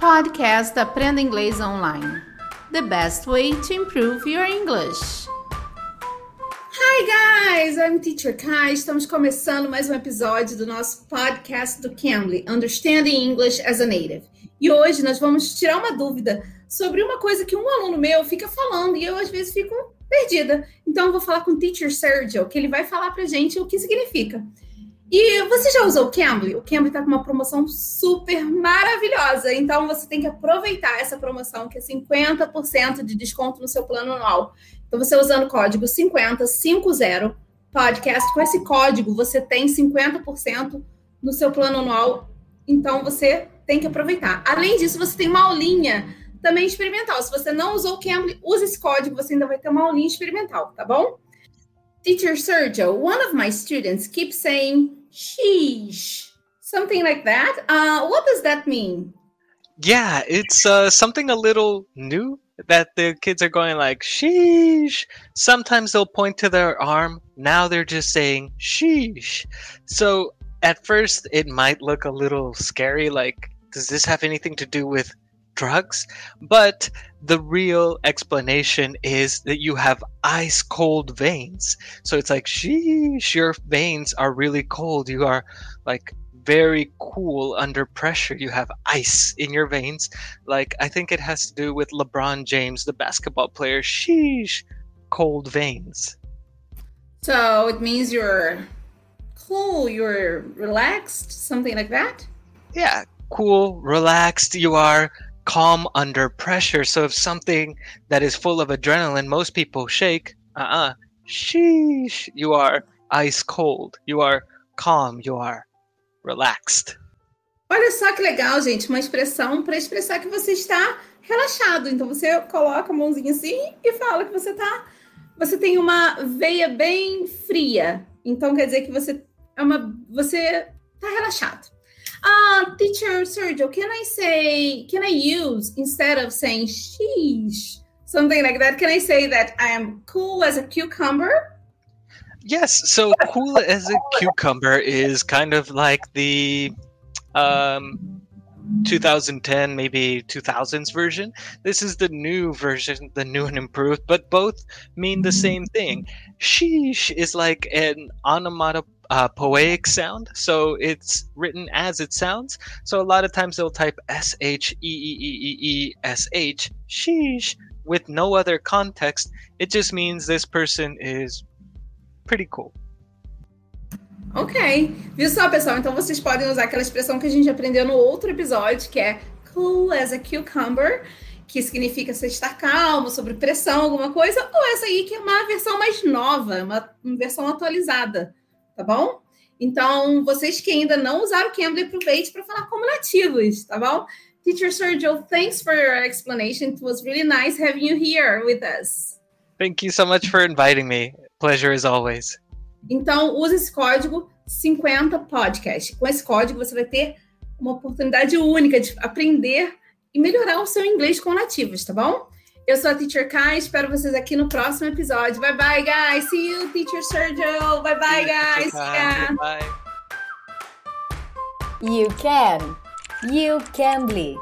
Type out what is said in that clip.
Podcast Aprenda Inglês Online. The best way to improve your English. Hi guys, I'm Teacher Kai. Estamos começando mais um episódio do nosso podcast do Cambly, Understanding English as a Native. E hoje nós vamos tirar uma dúvida sobre uma coisa que um aluno meu fica falando e eu às vezes fico perdida. Então eu vou falar com o Teacher Sergio, que ele vai falar pra gente o que significa. E você já usou o Cambly? O Cambly está com uma promoção super maravilhosa. Então você tem que aproveitar essa promoção, que é 50% de desconto no seu plano anual. Então você usando o código 5050 podcast, com esse código você tem 50% no seu plano anual. Então você tem que aproveitar. Além disso, você tem uma aulinha também experimental. Se você não usou o Cambly, use esse código, você ainda vai ter uma aulinha experimental, tá bom? Teacher Sergio, one of my students keeps saying sheesh, something like that. Uh, what does that mean? Yeah, it's uh, something a little new that the kids are going like sheesh. Sometimes they'll point to their arm. Now they're just saying sheesh. So at first it might look a little scary. Like, does this have anything to do with drugs? But the real explanation is that you have ice cold veins. So it's like, sheesh, your veins are really cold. You are like very cool under pressure. You have ice in your veins. Like, I think it has to do with LeBron James, the basketball player. Sheesh, cold veins. So it means you're cool, you're relaxed, something like that? Yeah, cool, relaxed. You are calm under pressure. So if something that is full of adrenaline, most people shake. Uh uh Sheesh. You are ice cold. You are calm. You are relaxed. Olha só que legal, gente. Uma expressão para expressar que você está relaxado. Então você coloca a mãozinha assim e fala que você tá. Você tem uma veia bem fria. Então quer dizer que você é uma. Você tá relaxado. Uh, teacher Sergio, can I say, can I use instead of saying sheesh, something like that? Can I say that I am cool as a cucumber? Yes. So cool as a cucumber is kind of like the um, 2010, maybe 2000s version. This is the new version, the new and improved, but both mean the same thing. Sheesh is like an onomatopoeia uh, poetic sound, so it's written as it sounds. So a lot of times they'll type S H E E E E E S H, sheesh, with no other context. It just means this person is pretty cool. Ok. Viu só, pessoal? Então vocês podem usar aquela expressão que a gente aprendeu no outro episódio, que é cool as a cucumber, que significa você estar calmo, sobre pressão, alguma coisa, ou essa aí que é uma versão mais nova, uma, uma versão atualizada tá bom? Então, vocês que ainda não usaram o Cambly, aproveite para falar como nativos, tá bom? Teacher Sergio, thanks for your explanation. It was really nice having you here with us. Thank you so much for inviting me. Pleasure as always. Então, use esse código 50podcast. Com esse código, você vai ter uma oportunidade única de aprender e melhorar o seu inglês com nativos, tá bom? Eu sou a Teacher Kai, espero vocês aqui no próximo episódio. Bye bye, guys. See you, Teacher Sergio. Bye bye, guys. Bye. Bye. You can. You can be.